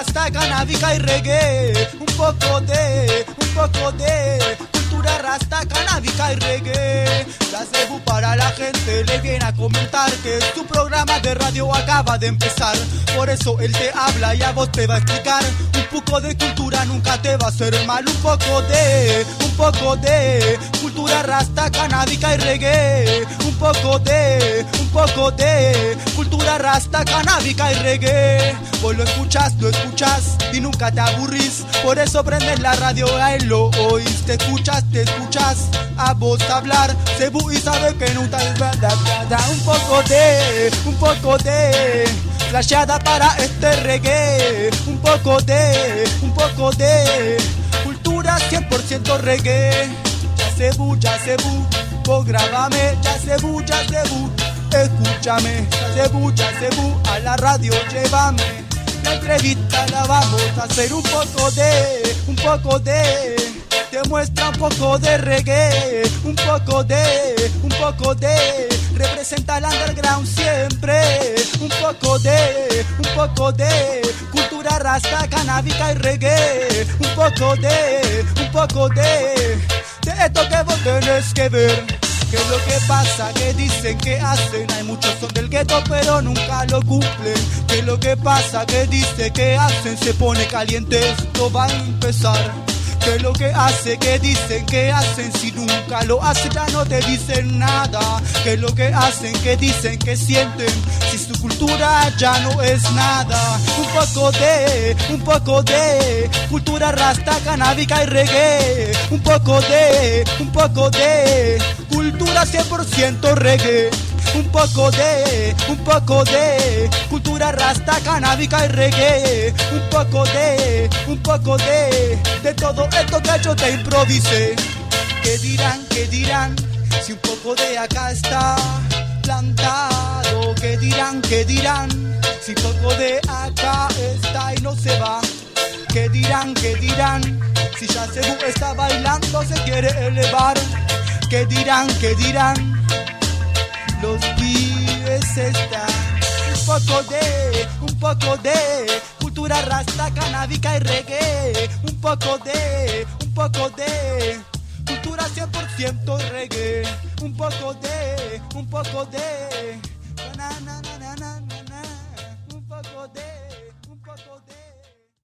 rasta, canábica y reggae. Un poco de, un poco de cultura rasta, canábica y reggae. La cebu para la gente le viene a comentar que tu programa de radio acaba de empezar. Por eso él te habla y a vos te va a explicar. Un poco de cultura nunca te va a hacer mal. Un poco de, un poco de cultura rasta, canábica y reggae. Un poco de, un poco de cultura rasta, canábica y reggae. Vos lo escuchas, lo escuchas y nunca te aburrís. Por eso prendes la radio, a él lo oís. Te escuchas, te escuchas a vos hablar. Cebu y sabe que nunca es verdad. Un poco de, un poco de flasheada para este reggae. Un poco de, un poco de cultura 100% reggae. Ya cebu, ya cebu, vos grábame, ya cebu. Escúchame, ya cebu, a la radio llévame. La entrevista la vamos a hacer un poco de, un poco de te muestra un poco de reggae, un poco de, un poco de, representa el underground siempre, un poco de, un poco de, cultura rasta, canábica y reggae, un poco de, un poco de, de esto que vos tenés que ver. ¿Qué es lo que pasa? Que dicen que hacen? Hay muchos son del gueto pero nunca lo cumplen. ¿Qué es lo que pasa? Que dice que hacen? Se pone caliente, esto va a empezar. ¿Qué es lo que hace? ¿Qué dicen? ¿Qué hacen? Si nunca lo hacen ya no te dicen nada. ¿Qué es lo que hacen? ¿Qué dicen? ¿Qué sienten? Si su cultura ya no es nada. Un poco de, un poco de cultura rasta, canábica y reggae. Un poco de, un poco de cultura 100% reggae. Un poco de, un poco de cultura rasta, canábica y reggae. Un poco de, un poco de, de todo esto que yo te improvisé. ¿Qué dirán, qué dirán? Si un poco de acá está plantado. ¿Qué dirán, qué dirán? Si poco de acá está y no se va. ¿Qué dirán, qué dirán? Si ya se está bailando, se quiere elevar. ¿Qué dirán, qué dirán? los pibes están. Un poco de, un poco de cultura rasta, canábica y reggae, un poco de, un poco de cultura 100% reggae, un poco de, un poco de